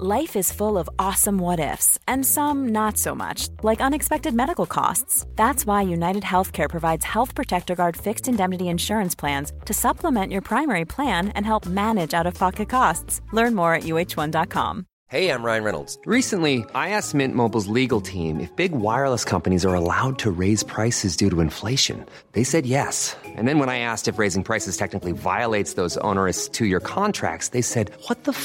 Life is full of awesome what ifs, and some not so much, like unexpected medical costs. That's why United Healthcare provides Health Protector Guard fixed indemnity insurance plans to supplement your primary plan and help manage out of pocket costs. Learn more at uh1.com. Hey, I'm Ryan Reynolds. Recently, I asked Mint Mobile's legal team if big wireless companies are allowed to raise prices due to inflation. They said yes. And then when I asked if raising prices technically violates those onerous two year contracts, they said, What the f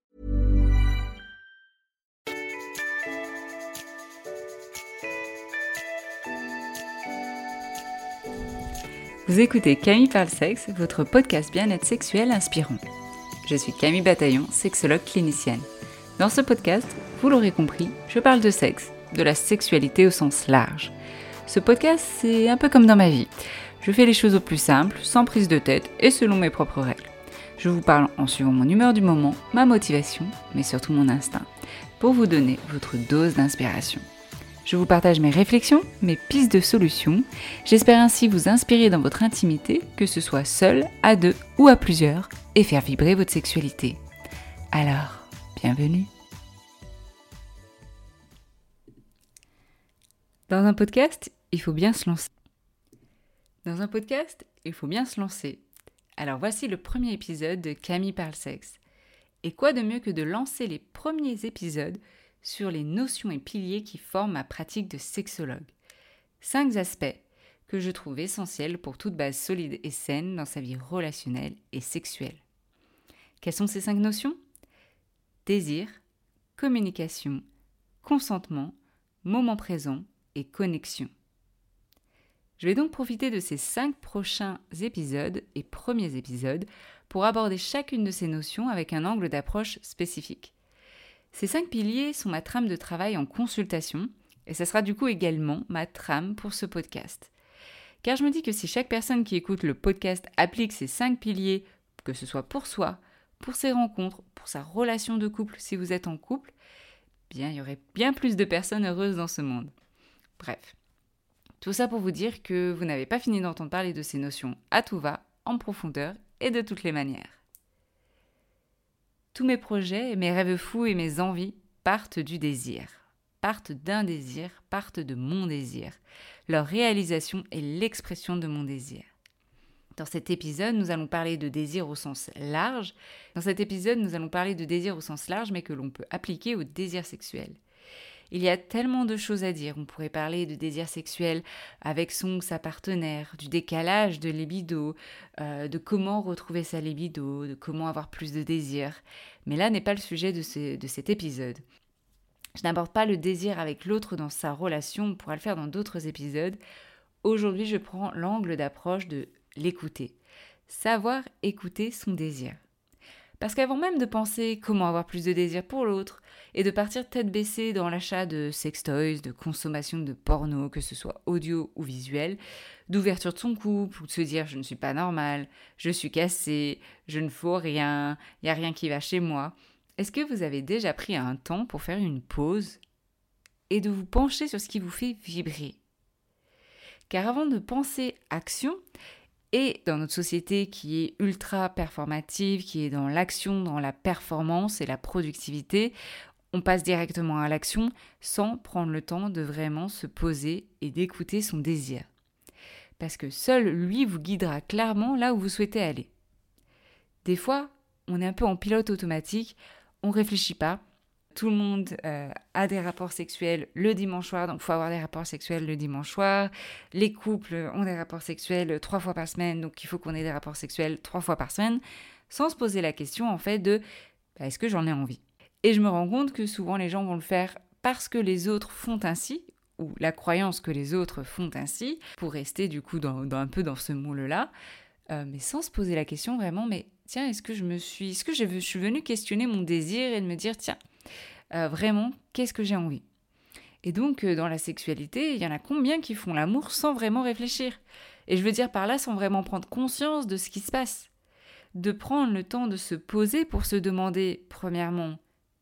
Vous écoutez Camille Parle Sexe, votre podcast bien-être sexuel inspirant. Je suis Camille Bataillon, sexologue clinicienne. Dans ce podcast, vous l'aurez compris, je parle de sexe, de la sexualité au sens large. Ce podcast, c'est un peu comme dans ma vie. Je fais les choses au plus simple, sans prise de tête et selon mes propres règles. Je vous parle en suivant mon humeur du moment, ma motivation, mais surtout mon instinct, pour vous donner votre dose d'inspiration. Je vous partage mes réflexions, mes pistes de solutions. J'espère ainsi vous inspirer dans votre intimité, que ce soit seul, à deux ou à plusieurs, et faire vibrer votre sexualité. Alors, bienvenue. Dans un podcast, il faut bien se lancer. Dans un podcast, il faut bien se lancer. Alors voici le premier épisode de Camille parle sexe. Et quoi de mieux que de lancer les premiers épisodes sur les notions et piliers qui forment ma pratique de sexologue. Cinq aspects que je trouve essentiels pour toute base solide et saine dans sa vie relationnelle et sexuelle. Quelles sont ces cinq notions? Désir, communication, consentement, moment présent et connexion. Je vais donc profiter de ces cinq prochains épisodes et premiers épisodes pour aborder chacune de ces notions avec un angle d'approche spécifique. Ces cinq piliers sont ma trame de travail en consultation et ce sera du coup également ma trame pour ce podcast. Car je me dis que si chaque personne qui écoute le podcast applique ces cinq piliers, que ce soit pour soi, pour ses rencontres, pour sa relation de couple si vous êtes en couple, bien il y aurait bien plus de personnes heureuses dans ce monde. Bref, tout ça pour vous dire que vous n'avez pas fini d'entendre parler de ces notions à tout va, en profondeur et de toutes les manières. Tous mes projets, mes rêves fous et mes envies partent du désir, partent d'un désir, partent de mon désir. Leur réalisation est l'expression de mon désir. Dans cet épisode, nous allons parler de désir au sens large. Dans cet épisode, nous allons parler de désir au sens large, mais que l'on peut appliquer au désir sexuel. Il y a tellement de choses à dire. On pourrait parler de désir sexuel avec son ou sa partenaire, du décalage de libido, euh, de comment retrouver sa libido, de comment avoir plus de désir. Mais là n'est pas le sujet de, de cet épisode. Je n'aborde pas le désir avec l'autre dans sa relation, on pourra le faire dans d'autres épisodes. Aujourd'hui, je prends l'angle d'approche de l'écouter. Savoir écouter son désir. Parce qu'avant même de penser comment avoir plus de désir pour l'autre, et de partir tête baissée dans l'achat de sextoys, de consommation de porno, que ce soit audio ou visuel, d'ouverture de son couple, ou de se dire je ne suis pas normal, je suis cassé, je ne faut rien, il n'y a rien qui va chez moi. Est-ce que vous avez déjà pris un temps pour faire une pause et de vous pencher sur ce qui vous fait vibrer? Car avant de penser action, et dans notre société qui est ultra performative, qui est dans l'action, dans la performance et la productivité, on passe directement à l'action sans prendre le temps de vraiment se poser et d'écouter son désir. Parce que seul lui vous guidera clairement là où vous souhaitez aller. Des fois, on est un peu en pilote automatique, on réfléchit pas. Tout le monde euh, a des rapports sexuels le dimanche soir, donc il faut avoir des rapports sexuels le dimanche soir. Les couples ont des rapports sexuels trois fois par semaine, donc il faut qu'on ait des rapports sexuels trois fois par semaine, sans se poser la question en fait de bah, est-ce que j'en ai envie? Et je me rends compte que souvent les gens vont le faire parce que les autres font ainsi, ou la croyance que les autres font ainsi, pour rester du coup un peu dans ce moule-là, euh, mais sans se poser la question vraiment, mais tiens, est-ce que je me suis, est-ce que je suis venue questionner mon désir et de me dire, tiens, euh, vraiment, qu'est-ce que j'ai envie? Et donc, euh, dans la sexualité, il y en a combien qui font l'amour sans vraiment réfléchir? Et je veux dire par là, sans vraiment prendre conscience de ce qui se passe. De prendre le temps de se poser pour se demander, premièrement,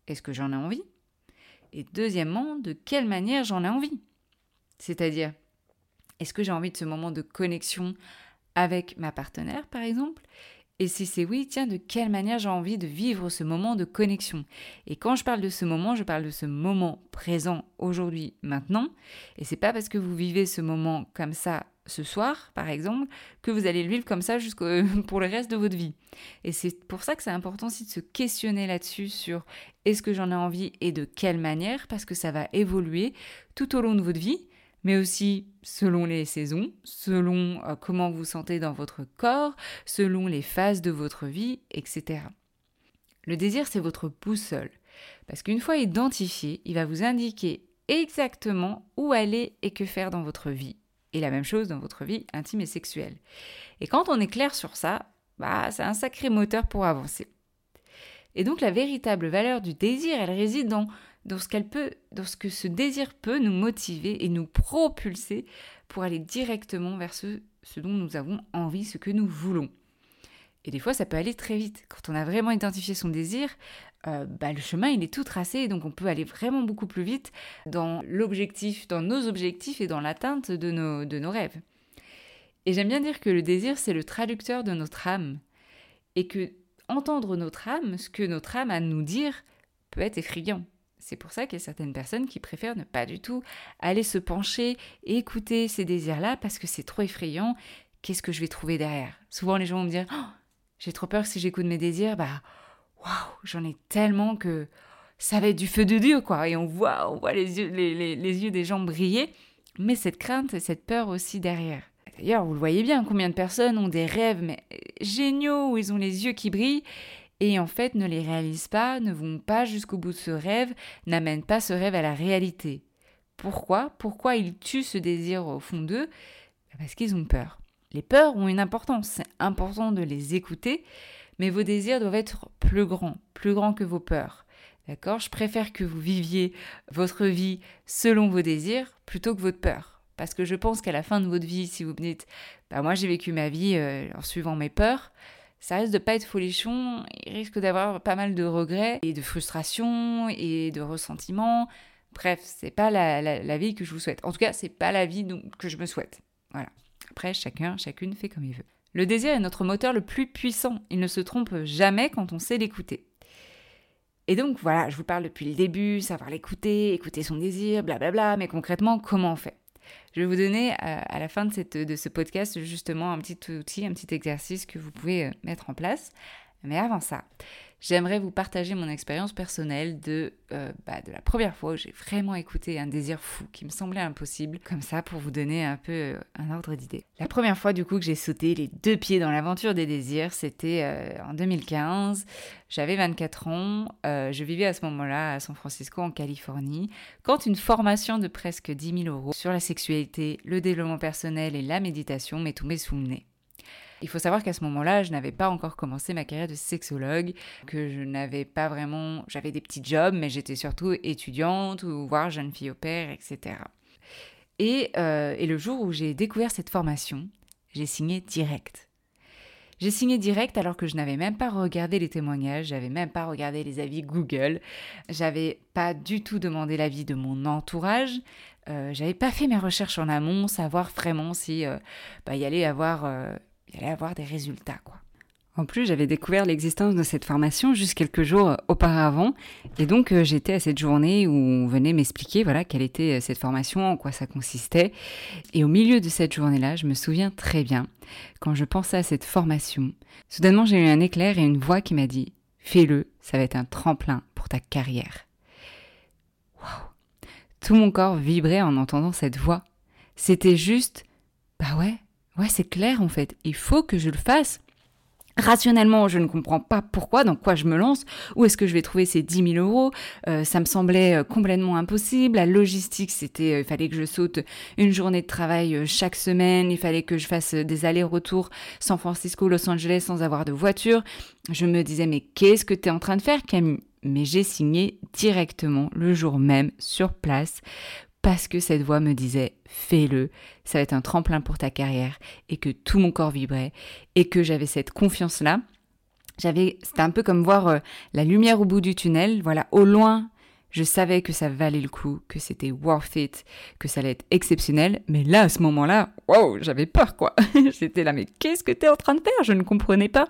est-ce que j'en ai envie? Et deuxièmement, de quelle manière j'en ai envie? C'est-à-dire, est-ce que j'ai envie de ce moment de connexion avec ma partenaire, par exemple? Et si c'est oui, tiens, de quelle manière j'ai envie de vivre ce moment de connexion? Et quand je parle de ce moment, je parle de ce moment présent, aujourd'hui, maintenant. Et c'est pas parce que vous vivez ce moment comme ça ce soir, par exemple, que vous allez le vivre comme ça pour le reste de votre vie. Et c'est pour ça que c'est important aussi de se questionner là-dessus sur est-ce que j'en ai envie et de quelle manière, parce que ça va évoluer tout au long de votre vie mais aussi selon les saisons, selon euh, comment vous sentez dans votre corps, selon les phases de votre vie, etc. Le désir, c'est votre boussole, parce qu'une fois identifié, il va vous indiquer exactement où aller et que faire dans votre vie. Et la même chose dans votre vie intime et sexuelle. Et quand on est clair sur ça, bah, c'est un sacré moteur pour avancer. Et donc la véritable valeur du désir, elle réside dans dans ce qu'elle peut, dans ce que ce désir peut nous motiver et nous propulser pour aller directement vers ce, dont nous avons envie, ce que nous voulons. Et des fois, ça peut aller très vite. Quand on a vraiment identifié son désir, euh, bah, le chemin, il est tout tracé, donc on peut aller vraiment beaucoup plus vite dans l'objectif, dans nos objectifs et dans l'atteinte de nos, de nos rêves. Et j'aime bien dire que le désir, c'est le traducteur de notre âme. Et que entendre notre âme, ce que notre âme a à nous dire, peut être effrayant. C'est pour ça qu'il y a certaines personnes qui préfèrent ne pas du tout aller se pencher et écouter ces désirs-là parce que c'est trop effrayant. Qu'est-ce que je vais trouver derrière? Souvent, les gens vont me dire oh, J'ai trop peur si j'écoute mes désirs, bah, waouh, j'en ai tellement que ça va être du feu de Dieu, quoi. Et on voit, on voit les yeux, les, les yeux des gens briller, mais cette crainte et cette peur aussi derrière. D'ailleurs, vous le voyez bien, combien de personnes ont des rêves mais géniaux où ils ont les yeux qui brillent et en fait ne les réalisent pas, ne vont pas jusqu'au bout de ce rêve, n'amènent pas ce rêve à la réalité. Pourquoi? Pourquoi ils tuent ce désir au fond d'eux? Bah, Parce qu'ils ont peur. Les peurs ont une importance, c'est important de les écouter, mais vos désirs doivent être plus grands, plus grands que vos peurs. D'accord? Je préfère que vous viviez votre vie selon vos désirs plutôt que votre peur. Parce que je pense qu'à la fin de votre vie, si vous me dites, bah moi j'ai vécu ma vie euh, en suivant mes peurs, ça risque de pas être folichon, il risque d'avoir pas mal de regrets et de frustration et de ressentiment. Bref, c'est pas la, vie que je vous souhaite. En tout cas, c'est pas la vie que je me souhaite. Voilà. Après, chacun, chacune fait comme il veut. Le désir est notre moteur le plus puissant. Il ne se trompe jamais quand on sait l'écouter. Et donc voilà, je vous parle depuis le début, savoir l'écouter, écouter son désir, blablabla, mais concrètement, comment on fait? Je vais vous donner euh, à, la fin de, ce podcast justement un petit outil, un petit exercice que vous pouvez euh, mettre en place. Mais avant ça, j'aimerais vous partager mon expérience personnelle de, euh, bah, de la première fois où j'ai vraiment écouté un désir fou qui me semblait impossible, comme ça pour vous donner un peu euh, un ordre d'idée. La première fois du coup que j'ai sauté les deux pieds dans l'aventure des désirs, c'était euh, en 2015. J'avais 24 ans, je vivais à ce moment-là à San Francisco en Californie, quand une formation de presque 10 000 euros sur la sexualité, le développement personnel et la méditation m'est tombée sous le nez. Il faut savoir qu'à ce moment-là, je n'avais pas encore commencé ma carrière de sexologue, que je n'avais pas vraiment... J'avais des petits jobs, mais j'étais surtout étudiante ou voire jeune fille au père, etc. Et, euh, et le jour où j'ai découvert cette formation, j'ai signé direct. J'ai signé direct alors que je n'avais même pas regardé les témoignages, j'avais même pas regardé les avis Google, j'avais pas du tout demandé l'avis de mon entourage, euh, j'avais pas fait mes recherches en amont, savoir vraiment si euh, bah, il, allait avoir, euh, il allait avoir des résultats quoi. En plus, j'avais découvert l'existence de cette formation juste quelques jours auparavant, et donc euh, j'étais à cette journée où on venait m'expliquer voilà quelle était euh, cette formation, en quoi ça consistait. Et au milieu de cette journée-là, je me souviens très bien, quand je pensais à cette formation, soudainement j'ai eu un éclair et une voix qui m'a dit "Fais-le, ça va être un tremplin pour ta carrière." Waouh Tout mon corps vibrait en entendant cette voix. C'était juste, bah ouais, ouais c'est clair en fait. Il faut que je le fasse. Rationnellement, je ne comprends pas pourquoi, dans quoi je me lance, où est-ce que je vais trouver ces 10 000 euros? Euh, ça me semblait euh, complètement impossible. La logistique, c'était, euh, il fallait que je saute une journée de travail chaque semaine. Il fallait que je fasse des allers-retours San Francisco, Los Angeles sans avoir de voiture. Je me disais, mais qu'est-ce que tu es en train de faire, Camille? Mais j'ai signé directement le jour même sur place parce que cette voix me disait fais-le, ça va être un tremplin pour ta carrière et que tout mon corps vibrait et que j'avais cette confiance là. J'avais c'était un peu comme voir euh, la lumière au bout du tunnel, voilà, au loin, je savais que ça valait le coup, que c'était worth it, que ça allait être exceptionnel, mais là à ce moment-là, wow, j'avais peur quoi. J'étais là mais qu'est-ce que tu es en train de faire? Je ne comprenais pas.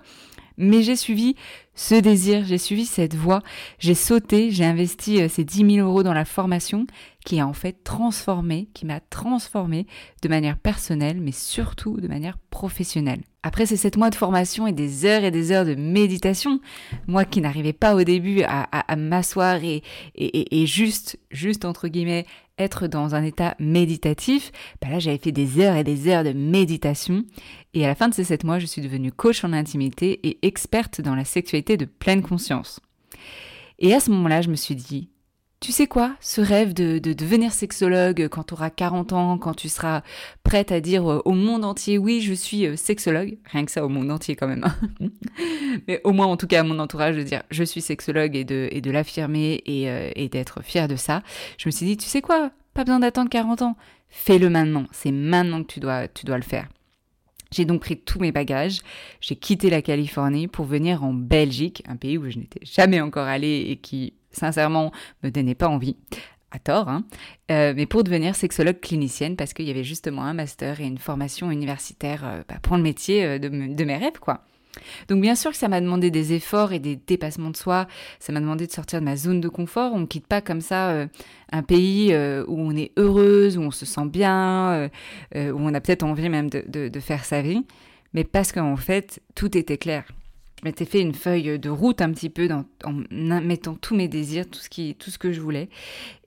Mais j'ai suivi ce désir, j'ai suivi cette voie, j'ai sauté, j'ai investi euh, ces 10 000 euros dans la formation qui a en fait transformé, qui m'a transformé de manière personnelle, mais surtout de manière professionnelle. Après ces 7 mois de formation et des heures et des heures de méditation, moi qui n'arrivais pas au début à, m'asseoir et, juste, juste entre guillemets, être dans un état méditatif, bah là j'avais fait des heures et des heures de méditation et à la fin de ces 7 mois, je suis devenue coach en intimité et experte dans la sexualité de pleine conscience. Et à ce moment-là, je me suis dit, tu sais quoi, ce rêve de, devenir sexologue quand tu auras 40 ans, quand tu seras prête à dire au monde entier, oui, je suis euh, sexologue, rien que ça au monde entier quand même, hein. mais au moins en tout cas à mon entourage de dire je suis sexologue et de, et de l'affirmer et, euh, et d'être fière de ça, je me suis dit, tu sais quoi, pas besoin d'attendre 40 ans, fais-le maintenant, c'est maintenant que tu dois, tu dois le faire. J'ai donc pris tous mes bagages, j'ai quitté la Californie pour venir en Belgique, un pays où je n'étais jamais encore allée et qui, sincèrement, me donnait pas envie à tort, hein, euh, mais pour devenir sexologue clinicienne parce qu'il y avait justement un master et une formation universitaire euh, bah, pour le métier euh, de, mes rêves, quoi. Donc bien sûr que ça m'a demandé des efforts et des dépassements de soi, ça m'a demandé de sortir de ma zone de confort, on ne quitte pas comme ça un pays où on est heureuse, où on se sent bien, où on a peut-être envie même de faire sa vie, mais parce qu'en fait tout était clair je m'étais fait une feuille de route un petit peu en mettant tous mes désirs, tout ce, qui, tout ce que je voulais.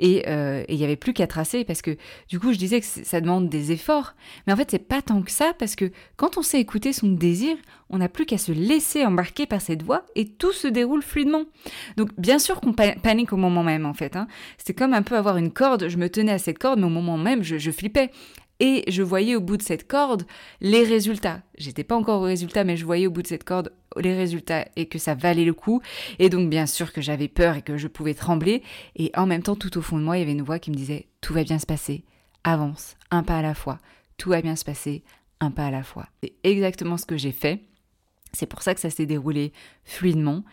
Euh, et il n'y avait plus qu'à tracer parce que du coup, je disais que ça demande des efforts. Mais en fait, c'est pas tant que ça parce que quand on sait écouter son désir, on n'a plus qu'à se laisser embarquer par cette voix et tout se déroule fluidement. Donc, bien sûr qu'on panique au moment même, en fait. Hein. C'est comme un peu avoir une corde. Je me tenais à cette corde, mais au moment même, je, je flippais et je voyais au bout de cette corde les résultats. J'étais pas encore au résultat, mais je voyais au bout de cette corde les résultats et que ça valait le coup. Et donc, bien sûr que j'avais peur et que je pouvais trembler. Et en même temps, tout au fond de moi, il y avait une voix qui me disait Tout va bien se passer, avance, un pas à la fois. Tout va bien se passer, un pas à la fois. C'est exactement ce que j'ai fait. C'est pour ça que ça s'est déroulé fluidement.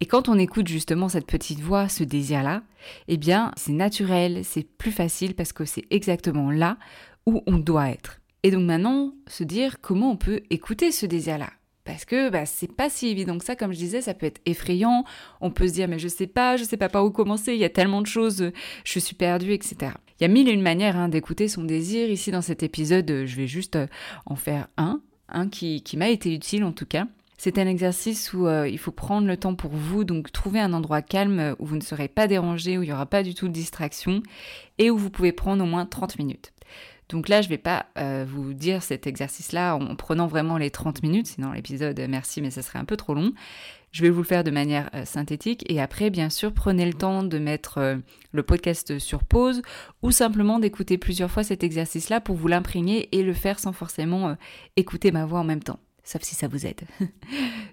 Et quand on écoute justement cette petite voix, ce désir-là, eh bien, c'est naturel, c'est plus facile parce que c'est exactement là où on doit être. Et donc maintenant, se dire comment on peut écouter ce désir-là. Parce que bah, c'est pas si évident que ça, comme je disais, ça peut être effrayant. On peut se dire, mais je sais pas, je sais pas par où commencer, il y a tellement de choses, je suis perdue, etc. Il y a mille et une manières hein, d'écouter son désir. Ici, dans cet épisode, je vais juste euh, en faire un, qui m'a été utile en tout cas. C'est un exercice où euh, il faut prendre le temps pour vous, donc trouver un endroit calme où vous ne serez pas dérangé, où il n'y aura pas du tout de distraction et où vous pouvez prendre au moins 30 minutes. Donc là, je ne vais pas euh, vous dire cet exercice-là en prenant vraiment les 30 minutes, sinon l'épisode, euh, merci, mais ça serait un peu trop long. Je vais vous le faire de manière euh, synthétique et après, bien sûr, prenez le temps de mettre le podcast sur pause ou simplement d'écouter plusieurs fois cet exercice-là pour vous l'imprégner et le faire sans forcément écouter ma voix en même temps. Sauf si ça vous aide.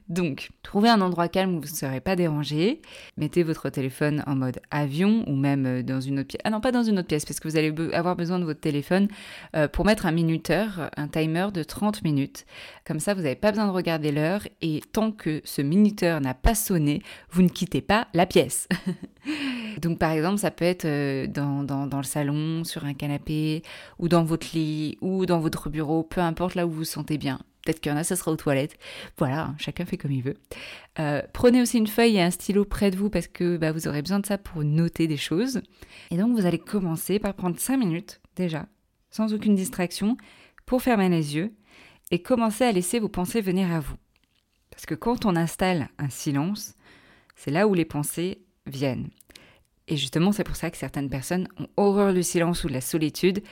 Donc, trouvez un endroit calme où vous ne serez pas dérangé. Mettez votre téléphone en mode avion ou même euh, dans une autre pièce. Ah non, pas dans une autre pièce parce que vous allez avoir besoin de votre téléphone euh, pour mettre un minuteur, un timer de 30 minutes. Comme ça, vous n'avez pas besoin de regarder l'heure et tant que ce minuteur n'a pas sonné, vous ne quittez pas la pièce. Donc par exemple, ça peut être euh, dans, dans, le salon, sur un canapé, ou dans votre lit, ou dans votre bureau, peu importe là où vous vous sentez bien. Peut-être qu'il y en a, ça sera aux toilettes. Voilà, chacun fait comme il veut. Euh, prenez aussi une feuille et un stylo près de vous parce que bah, vous aurez besoin de ça pour noter des choses. Et donc vous allez commencer par prendre 5 minutes déjà, sans aucune distraction, pour fermer les yeux et commencer à laisser vos pensées venir à vous. Parce que quand on installe un silence, c'est là où les pensées viennent. Et justement, c'est pour ça que certaines personnes ont horreur du silence ou de la solitude,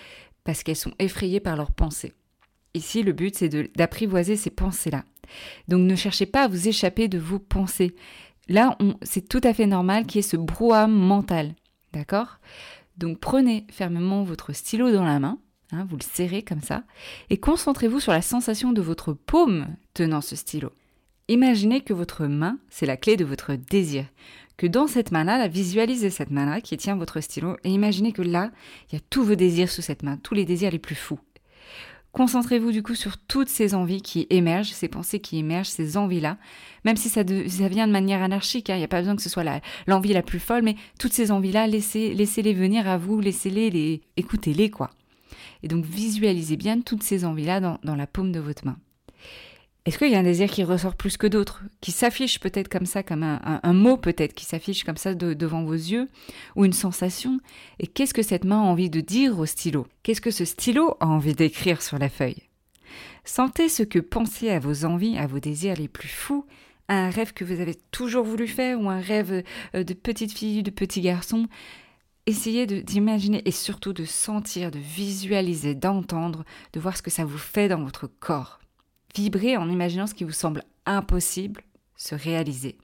parce qu'elles sont effrayées par leurs pensées. Ici, le but, c'est d'apprivoiser ces pensées-là. Donc ne cherchez pas à vous échapper de vos pensées. Là, c'est tout à fait normal qu'il y ait ce brouhaha mental. D'accord? Donc prenez fermement votre stylo dans la main, hein, vous le serrez comme ça, et concentrez-vous sur la sensation de votre paume tenant ce stylo. Imaginez que votre main, c'est la clé de votre désir. Que dans cette main-là, visualisez cette main-là qui tient votre stylo et imaginez que là, il y a tous vos désirs sous cette main, tous les désirs les plus fous. Concentrez-vous du coup sur toutes ces envies qui émergent, ces pensées qui émergent, ces envies-là, même si ça, vient de manière anarchique, hein, il n'y a pas besoin que ce soit l'envie la, plus folle, mais toutes ces envies-là, laissez, les venir à vous, laissez-les, les, écoutez-les quoi. Et donc visualisez bien toutes ces envies-là dans la paume de votre main. Est-ce qu'il y a un désir qui ressort plus que d'autres, qui s'affiche peut-être comme ça, comme un, mot peut-être, qui s'affiche comme ça devant vos yeux, ou une sensation? Et qu'est-ce que cette main a envie de dire au stylo? Qu'est-ce que ce stylo a envie d'écrire sur la feuille? Sentez ce que penser à vos envies, à vos désirs les plus fous, à un rêve que vous avez toujours voulu faire, ou un rêve euh, de petite fille, de petit garçon. Essayez d'imaginer et surtout de sentir, de visualiser, d'entendre, de voir ce que ça vous fait dans votre corps. Vibrez en imaginant ce qui vous semble impossible se réaliser.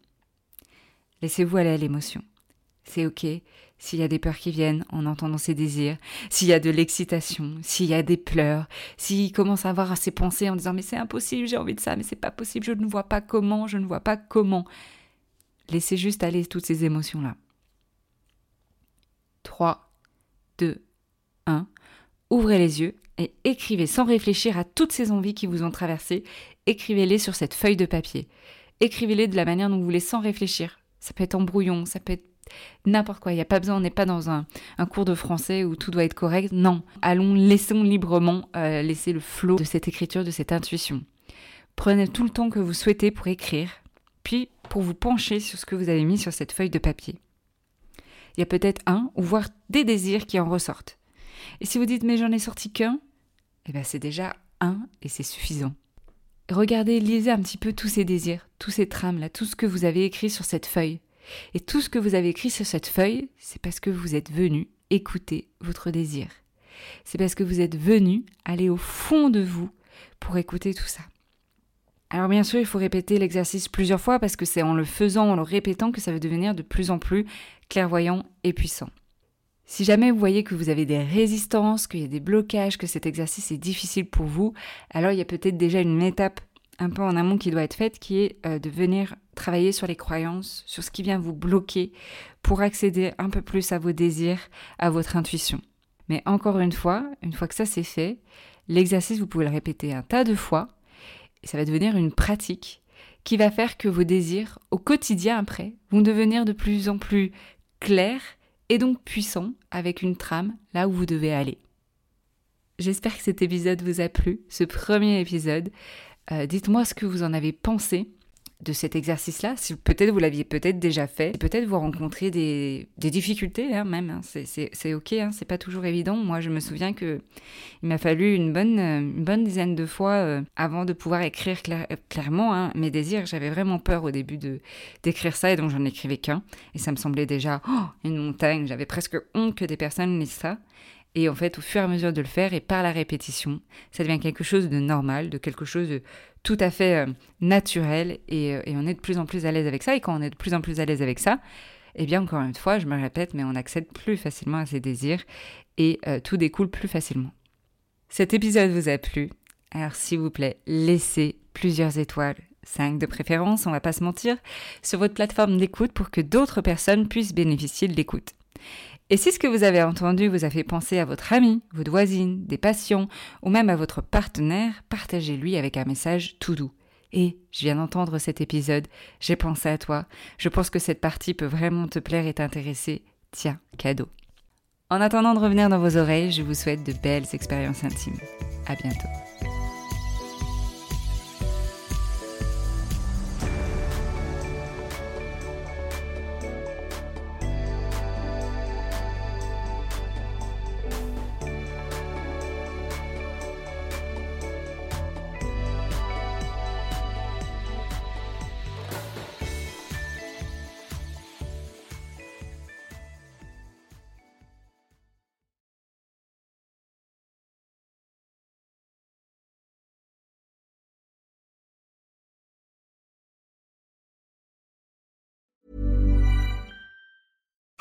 Laissez-vous aller à l'émotion. C'est ok s'il y a des peurs qui viennent en entendant ses désirs, s'il y a de l'excitation, s'il y a des pleurs, s'il commence à avoir ses pensées en disant mais c'est impossible, j'ai envie de ça, mais c'est pas possible, je ne vois pas comment, je ne vois pas comment. Laissez juste aller toutes ces émotions-là. 3, 2, 1. Ouvrez les yeux et écrivez sans réfléchir à toutes ces envies qui vous ont traversé, écrivez-les sur cette feuille de papier. Écrivez-les de la manière dont vous voulez sans réfléchir. Ça peut être en brouillon, ça peut être n'importe quoi. Il n'y a pas besoin, on n'est pas dans un, cours de français où tout doit être correct. Non, allons, laissons librement euh, laisser le flot de cette écriture, de cette intuition. Prenez tout le temps que vous souhaitez pour écrire, puis pour vous pencher sur ce que vous avez mis sur cette feuille de papier. Il y a peut-être un ou voire des désirs qui en ressortent. Et si vous dites mais j'en ai sorti qu'un, eh bien c'est déjà un et c'est suffisant. Regardez, lisez un petit peu tous ces désirs, tous ces trames là, tout ce que vous avez écrit sur cette feuille. Et tout ce que vous avez écrit sur cette feuille, c'est parce que vous êtes venu écouter votre désir. C'est parce que vous êtes venu aller au fond de vous pour écouter tout ça. Alors bien sûr, il faut répéter l'exercice plusieurs fois parce que c'est en le faisant, en le répétant que ça va devenir de plus en plus clairvoyant et puissant. Si jamais vous voyez que vous avez des résistances, qu'il y a des blocages, que cet exercice est difficile pour vous, alors il y a peut-être déjà une étape un peu en amont qui doit être faite, qui est euh, de venir travailler sur les croyances, sur ce qui vient vous bloquer pour accéder un peu plus à vos désirs, à votre intuition. Mais encore une fois, une fois que ça c'est fait, l'exercice, vous pouvez le répéter un tas de fois, et ça va devenir une pratique qui va faire que vos désirs, au quotidien après, vont devenir de plus en plus clairs et donc puissant avec une trame là où vous devez aller. J'espère que cet épisode vous a plu, ce premier épisode. Euh, dites-moi ce que vous en avez pensé de cet exercice-là. Si peut-être vous l'aviez peut-être déjà fait, peut-être vous rencontrez des, difficultés hein, même. Hein. C'est ok, hein. c'est pas toujours évident. Moi, je me souviens que il m'a fallu une bonne, une bonne dizaine de fois euh, avant de pouvoir écrire clairement mes désirs. J'avais vraiment peur au début d'écrire ça et donc j'en écrivais qu'un. Et ça me semblait déjà oh, une montagne. J'avais presque honte que des personnes lisent ça. Et en fait, au fur et à mesure de le faire et par la répétition, ça devient quelque chose de normal, de quelque chose de tout à fait euh, naturel euh, et, on est de plus en plus à l'aise avec ça. Et quand on est de plus en plus à l'aise avec ça, eh bien, encore une fois, je me répète, mais on accède plus facilement à ses désirs et euh, tout découle plus facilement. Cet épisode vous a plu? Alors s'il vous plaît, laissez plusieurs étoiles, 5 de préférence, on va pas se mentir, sur votre plateforme d'écoute pour que d'autres personnes puissent bénéficier de l'écoute. Et si ce que vous avez entendu vous a fait penser à votre ami, votre voisine, des passions ou même à votre partenaire, partagez-lui avec un message tout doux. Et je viens d'entendre cet épisode, j'ai pensé à toi, je pense que cette partie peut vraiment te plaire et t'intéresser. Tiens, cadeau. En attendant de revenir dans vos oreilles, je vous souhaite de belles expériences intimes. À bientôt.